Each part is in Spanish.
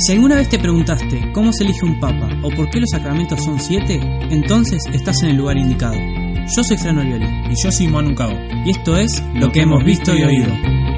Si alguna vez te preguntaste cómo se elige un papa o por qué los sacramentos son siete, entonces estás en el lugar indicado. Yo soy Fran Orioli Y yo soy Manu Cao. y esto es Lo que hemos visto y oído.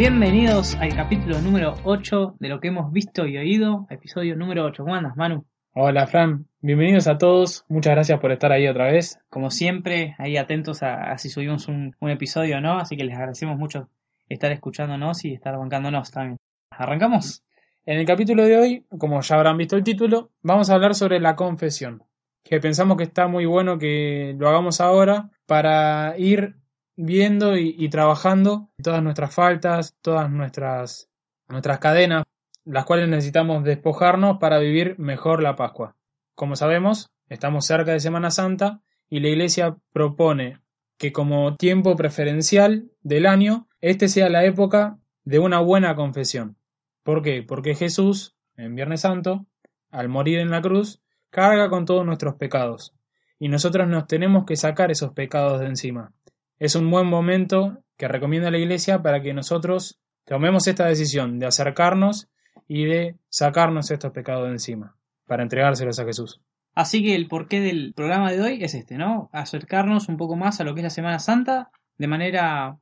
Bienvenidos al capítulo número 8 de Lo que hemos visto y oído, episodio número 8. ¿Cómo andas, Manu? Hola Fran, bienvenidos a todos. Muchas gracias por estar ahí otra vez. Como siempre, ahí atentos a, a si subimos un, un episodio o no, así que les agradecemos mucho estar escuchándonos y estar bancándonos también. ¿Arrancamos? En el capítulo de hoy, como ya habrán visto el título, vamos a hablar sobre la confesión. Que pensamos que está muy bueno que lo hagamos ahora para ir viendo y, trabajando todas nuestras faltas, todas nuestras, nuestras cadenas, las cuales necesitamos despojarnos para vivir mejor la Pascua. Como sabemos, estamos cerca de Semana Santa y la Iglesia propone que como tiempo preferencial del año, este sea la época de una buena confesión. ¿Por qué? Porque Jesús, en Viernes Santo, al morir en la cruz, carga con todos nuestros pecados. Y nosotros nos tenemos que sacar esos pecados de encima. Es un buen momento que recomienda la Iglesia para que nosotros tomemos esta decisión de acercarnos y de sacarnos estos pecados de encima, para entregárselos a Jesús. Así que el porqué del programa de hoy es este, ¿no? Acercarnos un poco más a lo que es la Semana Santa de manera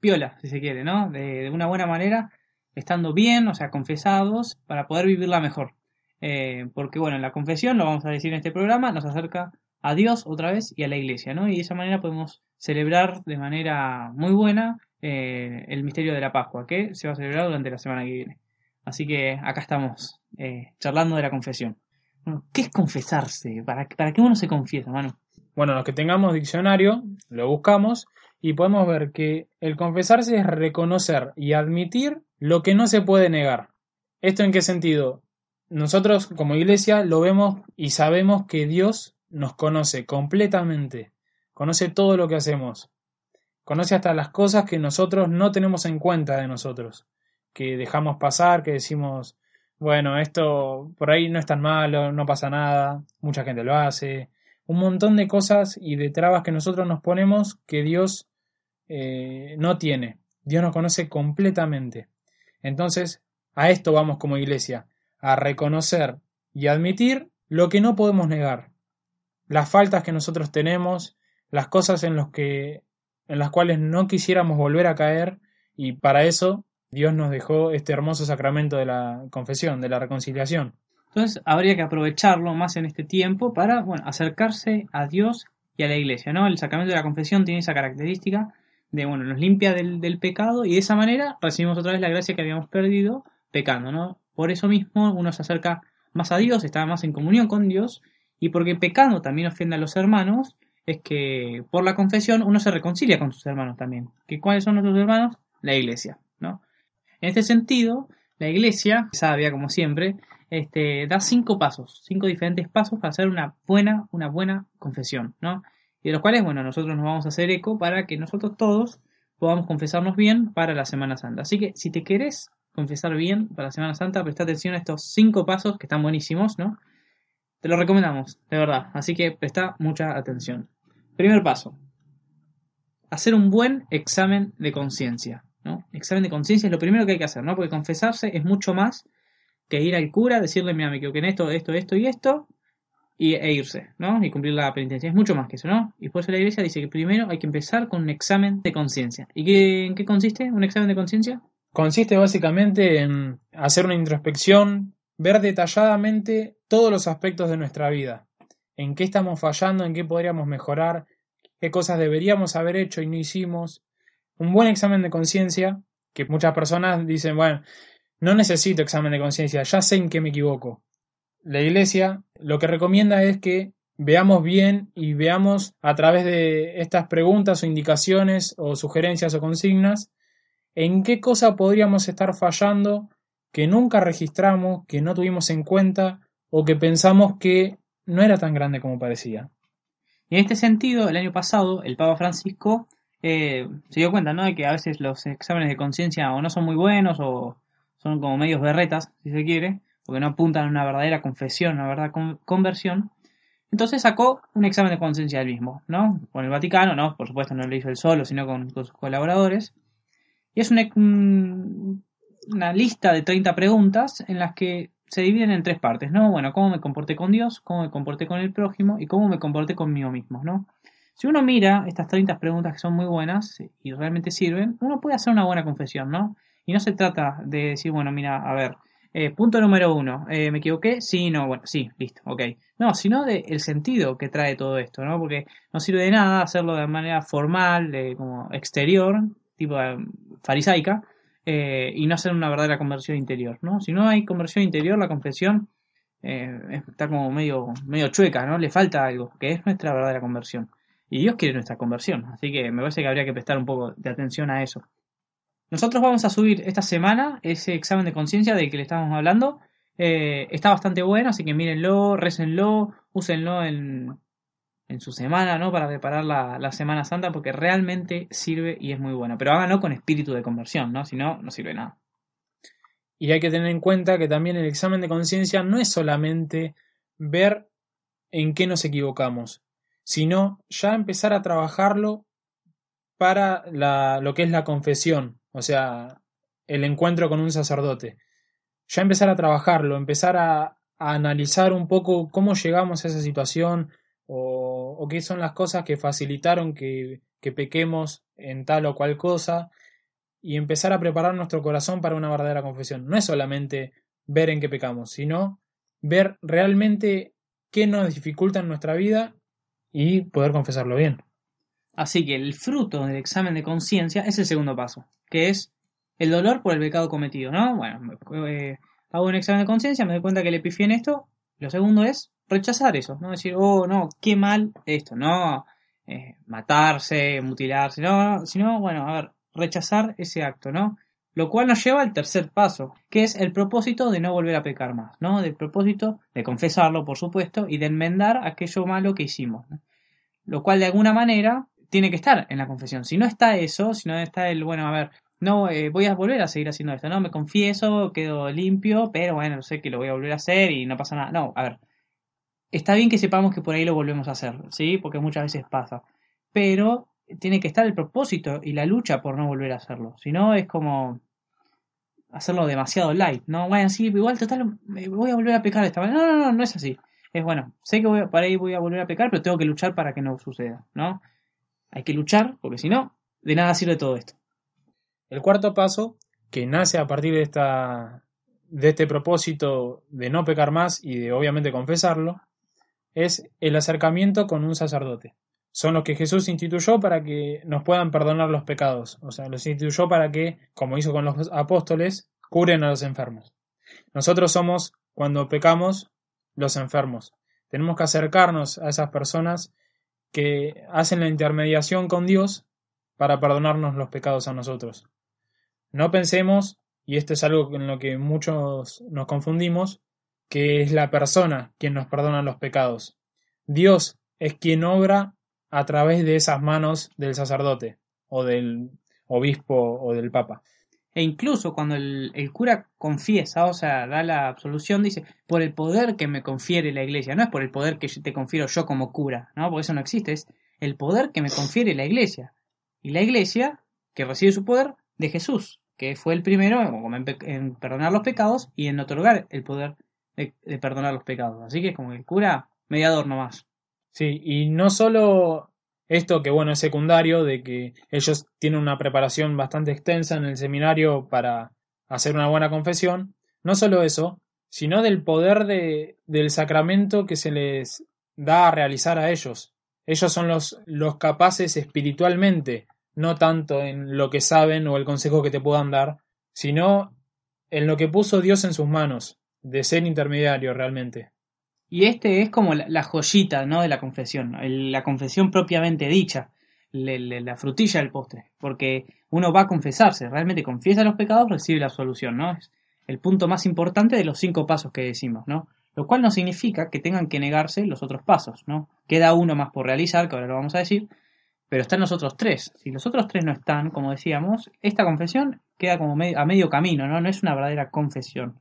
piola, si se quiere, ¿no? De, una buena manera, estando bien, o sea, confesados, para poder vivirla mejor. Eh, porque, bueno, la confesión, lo vamos a decir en este programa, nos acerca a Dios otra vez y a la iglesia, ¿no? Y de esa manera podemos celebrar de manera muy buena eh, el misterio de la Pascua, que se va a celebrar durante la semana que viene. Así que acá estamos, eh, charlando de la confesión. Bueno, ¿qué es confesarse? ¿Para, ¿Para qué uno se confiesa, mano? Bueno, los que tengamos diccionario, lo buscamos y podemos ver que el confesarse es reconocer y admitir lo que no se puede negar. ¿Esto en qué sentido? Nosotros como iglesia lo vemos y sabemos que Dios nos conoce completamente, conoce todo lo que hacemos, conoce hasta las cosas que nosotros no tenemos en cuenta de nosotros, que dejamos pasar, que decimos, bueno, esto por ahí no es tan malo, no pasa nada, mucha gente lo hace, un montón de cosas y de trabas que nosotros nos ponemos que Dios eh, no tiene. Dios nos conoce completamente. Entonces, a esto vamos como iglesia, a reconocer y admitir lo que no podemos negar, las faltas que nosotros tenemos, las cosas en, los que, en las cuales no quisiéramos volver a caer, y para eso Dios nos dejó este hermoso sacramento de la confesión, de la reconciliación. Entonces habría que aprovecharlo más en este tiempo para, bueno, acercarse a Dios y a la iglesia, ¿no? El sacramento de la confesión tiene esa característica de, bueno, nos limpia del, del pecado y de esa manera recibimos otra vez la gracia que habíamos perdido pecando, ¿no? Por eso mismo uno se acerca más a Dios, está más en comunión con Dios y porque pecando también ofende a los hermanos, es que por la confesión uno se reconcilia con sus hermanos también. ¿Que ¿Cuáles son nuestros hermanos? La iglesia, ¿no? En este sentido, la iglesia, sabia como siempre, este, da cinco pasos, cinco diferentes pasos para hacer una buena, una buena confesión, ¿no? Y de los cuales, bueno, nosotros nos vamos a hacer eco para que nosotros todos podamos confesarnos bien para la Semana Santa. Así que si te querés confesar bien para la Semana Santa, presta atención a estos cinco pasos que están buenísimos, ¿no? Te lo recomendamos, de verdad. Así que presta mucha atención. Primer paso. Hacer un buen examen de conciencia. ¿no? Examen de conciencia es lo primero que hay que hacer, ¿no? Porque confesarse es mucho más que ir al cura, decirle, mira, me equivoqué en esto, esto, esto y esto, y, e irse, ¿no? Y cumplir la penitencia. Es mucho más que eso, ¿no? Y por eso la iglesia dice que primero hay que empezar con un examen de conciencia. ¿Y qué, en qué consiste un examen de conciencia? Consiste básicamente en hacer una introspección, ver detalladamente todos los aspectos de nuestra vida, en qué estamos fallando, en qué podríamos mejorar, qué cosas deberíamos haber hecho y no hicimos. Un buen examen de conciencia, que muchas personas dicen, bueno, no necesito examen de conciencia, ya sé en qué me equivoco. La Iglesia lo que recomienda es que veamos bien y veamos a través de estas preguntas o indicaciones o sugerencias o consignas en qué cosa podríamos estar fallando que nunca registramos, que no tuvimos en cuenta o que pensamos que no era tan grande como parecía. Y en este sentido, el año pasado, el Papa Francisco eh, se dio cuenta, ¿no? De que a veces los exámenes de conciencia o no son muy buenos o son como medios berretas, si se quiere, porque no apuntan a una verdadera confesión, una verdadera conversión. Entonces sacó un examen de conciencia del mismo, ¿no? Con el Vaticano, ¿no? Por supuesto no lo hizo él solo, sino con, sus colaboradores. Y es una lista de 30 preguntas en las que se dividen en tres partes, ¿no? Bueno, cómo me comporté con Dios, cómo me comporté con el prójimo y cómo me comporté conmigo mismo, ¿no? Si uno mira estas 30 preguntas que son muy buenas y realmente sirven, uno puede hacer una buena confesión, ¿no? Y no se trata de decir, bueno, mira, a ver, eh, punto número uno, eh, ¿me equivoqué? Sí, no, bueno, sí, listo, ok. No, sino del el sentido que trae todo esto, ¿no? Porque no sirve de nada hacerlo de manera formal, de, como exterior, tipo eh, y no hacer una verdadera conversión interior, ¿no? Si no hay conversión interior, la confesión está como medio, medio chueca, ¿no? Le falta algo, que es nuestra verdadera conversión. Y Dios quiere nuestra conversión, así que me parece que habría que prestar un poco de atención a eso. Nosotros vamos a subir esta semana ese examen de conciencia del que le estábamos hablando. Eh, está bastante bueno, así que mírenlo, récenlo, úsenlo en, en su semana, ¿no? Para preparar la, la, Semana Santa, porque realmente sirve y es muy bueno. Pero háganlo con espíritu de conversión, ¿no? Si no, no sirve nada. Y hay que tener en cuenta que también el examen de conciencia no es solamente ver en qué nos equivocamos, sino ya empezar a trabajarlo para la, lo que es la confesión, o sea, el encuentro con un sacerdote. Ya empezar a trabajarlo, empezar a, analizar un poco cómo llegamos a esa situación o, qué son las cosas que facilitaron que, que pequemos en tal o cual cosa y empezar a preparar nuestro corazón para una verdadera confesión. No es solamente ver en qué pecamos, sino ver realmente qué nos dificulta en nuestra vida y poder confesarlo bien. Así que el fruto del examen de conciencia es el segundo paso, que es el dolor por el pecado cometido, ¿no? Bueno, eh, hago un examen de conciencia, me doy cuenta que le pifié en esto. Lo segundo es rechazar eso, ¿no? Decir, oh, no, qué mal esto, no eh, matarse, mutilarse, no, sino, bueno, a ver, rechazar ese acto, ¿no? Lo cual nos lleva al tercer paso, que es el propósito de no volver a pecar más, ¿no? Del propósito de confesarlo, por supuesto, y de enmendar aquello malo que hicimos. Lo cual de alguna manera tiene que estar en la confesión. Si no está eso, si no está el, bueno, a ver, no, eh, voy a volver a seguir haciendo esto, ¿no? Me confieso, quedo limpio, pero bueno, sé que lo voy a volver a hacer y no pasa nada. No, a ver, está bien que sepamos que por ahí lo volvemos a hacer, ¿sí? Porque muchas veces pasa. Pero tiene que estar el propósito y la lucha por no volver a hacerlo. Si no, es como hacerlo demasiado light, ¿no? Bueno, sí, igual total, voy a volver a pecar de esta manera. No, no, no, no es así. Es bueno, sé que voy para ahí voy a volver a pecar, pero tengo que luchar para que no suceda, ¿no? Hay que luchar, porque si no, de nada sirve todo esto. El cuarto paso, que nace a partir de, esta, de este propósito de no pecar más y de obviamente confesarlo, es el acercamiento con un sacerdote. Son los que Jesús instituyó para que nos puedan perdonar los pecados. O sea, los instituyó para que, como hizo con los apóstoles, curen a los enfermos. Nosotros somos, cuando pecamos, los enfermos. Tenemos que acercarnos a esas personas que hacen la intermediación con Dios para perdonarnos los pecados a nosotros. No pensemos, y esto es algo en lo que muchos nos confundimos, que es la persona quien nos perdona los pecados. Dios es quien obra a través de esas manos del sacerdote o del obispo o del papa. E incluso cuando el, cura confiesa, o sea, da la absolución, dice, por el poder que me confiere la iglesia, no es por el poder que te confiero yo como cura, ¿no? Porque eso no existe, es el poder que me confiere la iglesia. Y la iglesia, que recibe su poder de Jesús, que fue el primero en, perdonar los pecados y en otorgar el poder de, perdonar los pecados. Así que es como el cura mediador nomás. Sí, y no solo esto que bueno es secundario, de que ellos tienen una preparación bastante extensa en el seminario para hacer una buena confesión. No solo eso, sino del poder de, del sacramento que se les da a realizar a ellos. Ellos son los, los capaces espiritualmente, no tanto en lo que saben o el consejo que te puedan dar, sino en lo que puso Dios en sus manos, de ser intermediario realmente. Y este es como la, joyita ¿no? de la confesión, la confesión propiamente dicha, la frutilla del postre, porque uno va a confesarse, realmente confiesa los pecados, recibe la absolución, ¿no? Es el punto más importante de los cinco pasos que decimos, ¿no? Lo cual no significa que tengan que negarse los otros pasos, ¿no? Queda uno más por realizar, que ahora lo vamos a decir, pero están los otros tres. Si los otros tres no están, como decíamos, esta confesión queda como a medio camino, ¿no? No es una verdadera confesión.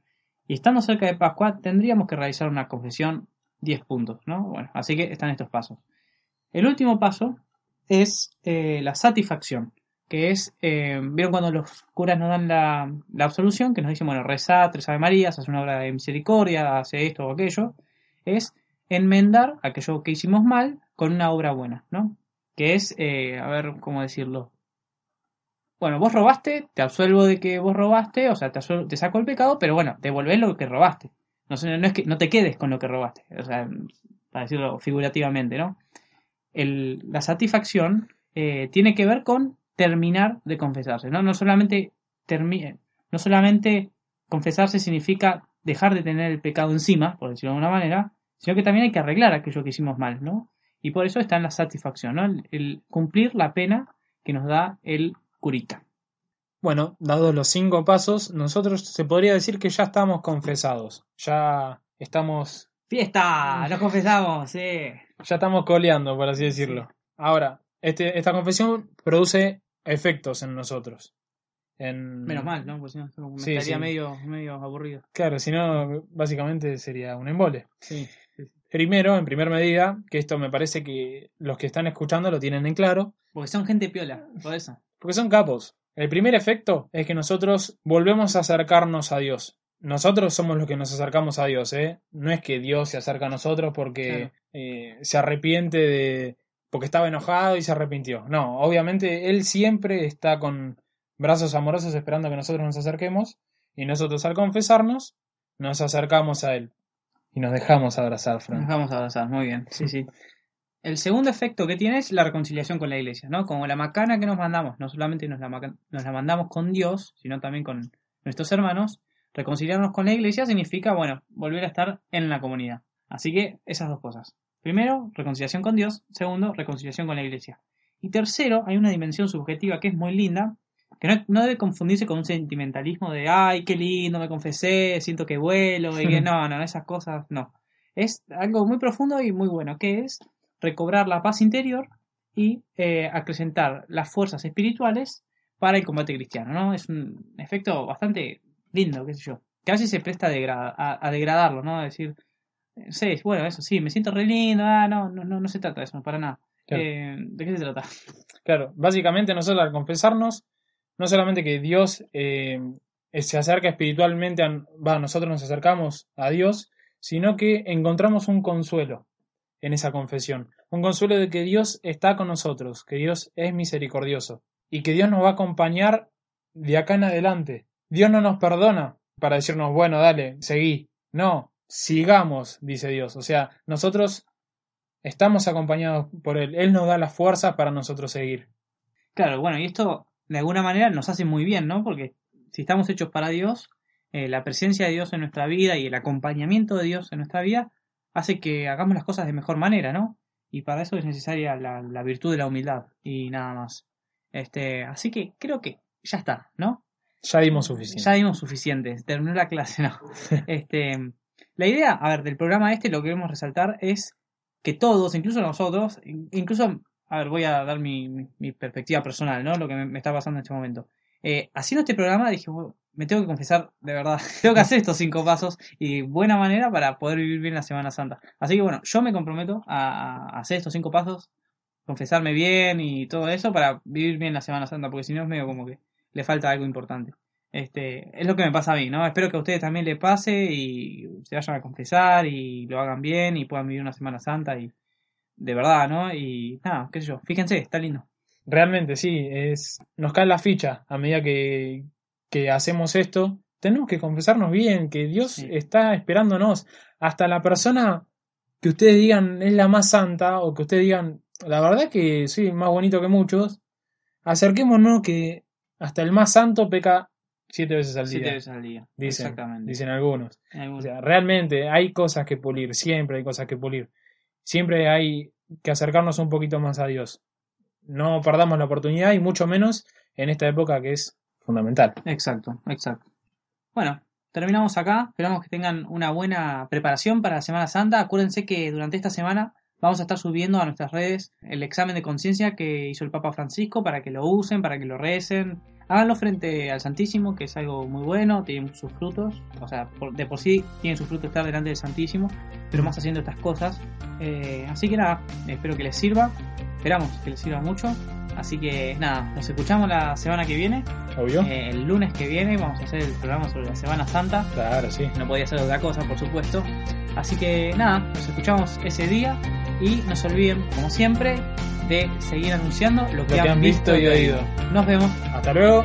Y estando cerca de Pascua, tendríamos que realizar una confesión 10 puntos, ¿no? Bueno, así que están estos pasos. El último paso es eh, la satisfacción, que es, eh, ¿vieron cuando los curas nos dan la, la, absolución? Que nos dicen, bueno, reza tres Ave Marías, hace una obra de misericordia, hace esto o aquello. Es enmendar aquello que hicimos mal con una obra buena, ¿no? Que es, eh, a ver, ¿cómo decirlo? Bueno, vos robaste, te absuelvo de que vos robaste, o sea, te, saco el pecado, pero bueno, devolvés lo que robaste. No, no es que no te quedes con lo que robaste, o sea, para decirlo figurativamente, ¿no? la satisfacción eh, tiene que ver con terminar de confesarse, ¿no? No solamente, no solamente confesarse significa dejar de tener el pecado encima, por decirlo de alguna manera, sino que también hay que arreglar aquello que hicimos mal, ¿no? Y por eso está en la satisfacción, ¿no? El, cumplir la pena que nos da el curita. Bueno, dados los cinco pasos, nosotros se podría decir que ya estamos confesados, ya estamos... ¡Fiesta! ¡Nos confesamos! Sí. Ya estamos coleando, por así decirlo. Ahora, este, esta confesión produce efectos en nosotros. Menos mal, ¿no? Pues si no, me estaría Medio, medio aburrido. Claro, si no, básicamente sería un embole. Sí, Primero, en primer medida, que esto me parece que los que están escuchando lo tienen en claro. Porque son gente piola, por eso. Porque son capos. El primer efecto es que nosotros volvemos a acercarnos a Dios. Nosotros somos los que nos acercamos a Dios, ¿eh? No es que Dios se acerca a nosotros porque eh, se arrepiente de... porque estaba enojado y se arrepintió. No, obviamente Él siempre está con brazos amorosos esperando que nosotros nos acerquemos y nosotros al confesarnos nos acercamos a Él y nos dejamos abrazar, Nos dejamos abrazar, muy bien, sí, sí. El segundo efecto que tiene es la reconciliación con la iglesia, ¿no? Como la macana que nos mandamos, no solamente nos la, nos la mandamos con Dios, sino también con nuestros hermanos, Reconciliarnos con la iglesia significa, bueno, volver a estar en la comunidad. Así que esas dos cosas. Primero, reconciliación con Dios. Segundo, reconciliación con la iglesia. Y tercero, hay una dimensión subjetiva que es muy linda, que no, debe confundirse con un sentimentalismo de, ay, qué lindo, me confesé, siento que vuelo, y que no, no, esas cosas no. Es algo muy profundo y muy bueno, que es recobrar la paz interior y eh, acrecentar las fuerzas espirituales para el combate cristiano, ¿no? Es un efecto bastante lindo, qué sé yo. Casi se presta a, a, degradarlo, ¿no? A decir, sí, bueno, eso sí, me siento re lindo, ah, no, no, no, se trata de eso, para nada. Eh, ¿De qué se trata? Claro, básicamente nosotros al confesarnos, no solamente que Dios eh, se acerca espiritualmente, a, nosotros nos acercamos a Dios, sino que encontramos un consuelo en esa confesión. Un consuelo de que Dios está con nosotros, que Dios es misericordioso y que Dios nos va a acompañar de acá en adelante. Dios no nos perdona para decirnos, bueno, dale, seguí. No, sigamos, dice Dios. O sea, nosotros estamos acompañados por Él. Él nos da la fuerza para nosotros seguir. Claro, bueno, y esto de alguna manera nos hace muy bien, ¿no? Porque si estamos hechos para Dios, eh, la presencia de Dios en nuestra vida y el acompañamiento de Dios en nuestra vida hace que hagamos las cosas de mejor manera, ¿no? Y para eso es necesaria la, la virtud de la humildad y nada más. Este, así que creo que ya está, ¿no? Ya dimos suficiente. Ya dimos suficiente. Terminó la clase, no. este, la idea, a ver, del programa este lo que queremos resaltar es que todos, incluso nosotros, incluso, a ver, voy a dar mi, mi, perspectiva personal, ¿no? Lo que me, está pasando en este momento. Eh, haciendo este programa dije, me tengo que confesar, de verdad, tengo que hacer estos cinco pasos y buena manera para poder vivir bien la Semana Santa. Así que bueno, yo me comprometo a, a hacer estos cinco pasos, confesarme bien y todo eso para vivir bien la Semana Santa, porque si no es medio como que le falta algo importante. Este, es lo que me pasa a mí, ¿no? Espero que a ustedes también le pase y se vayan a confesar y lo hagan bien y puedan vivir una Semana Santa y de verdad, ¿no? Y nada, qué sé yo, fíjense, está lindo. Realmente, sí, es nos cae la ficha a medida que, que hacemos esto. Tenemos que confesarnos bien, que Dios está esperándonos. Hasta la persona que ustedes digan es la más santa o que ustedes digan, la verdad que soy más bonito que muchos, acerquémonos que hasta el más santo peca siete veces al día. Siete veces al día. Dicen, Exactamente. Dicen algunos. O sea, realmente hay cosas que pulir, siempre hay cosas que pulir. Siempre hay que acercarnos un poquito más a Dios. No perdamos la oportunidad y mucho menos en esta época que es fundamental. Exacto, exacto. Bueno, terminamos acá. Esperamos que tengan una buena preparación para la Semana Santa. Acuérdense que durante esta semana Vamos a estar subiendo a nuestras redes el examen de conciencia que hizo el Papa Francisco para que lo usen, para que lo recen. Háganlo frente al Santísimo, que es algo muy bueno, tiene sus frutos. O sea, de por sí tiene sus frutos estar delante del Santísimo, pero más haciendo estas cosas. Eh, así que nada, espero que les sirva. Esperamos que les sirva mucho. Así que nada, nos escuchamos la semana que viene. Obvio. Eh, el lunes que viene vamos a hacer el programa sobre la Semana Santa. Claro, sí. No podía ser otra cosa, por supuesto. Así que nada, nos escuchamos ese día y no se olviden, como siempre, de seguir anunciando lo que, han, visto y oído. Nos vemos. Hasta luego.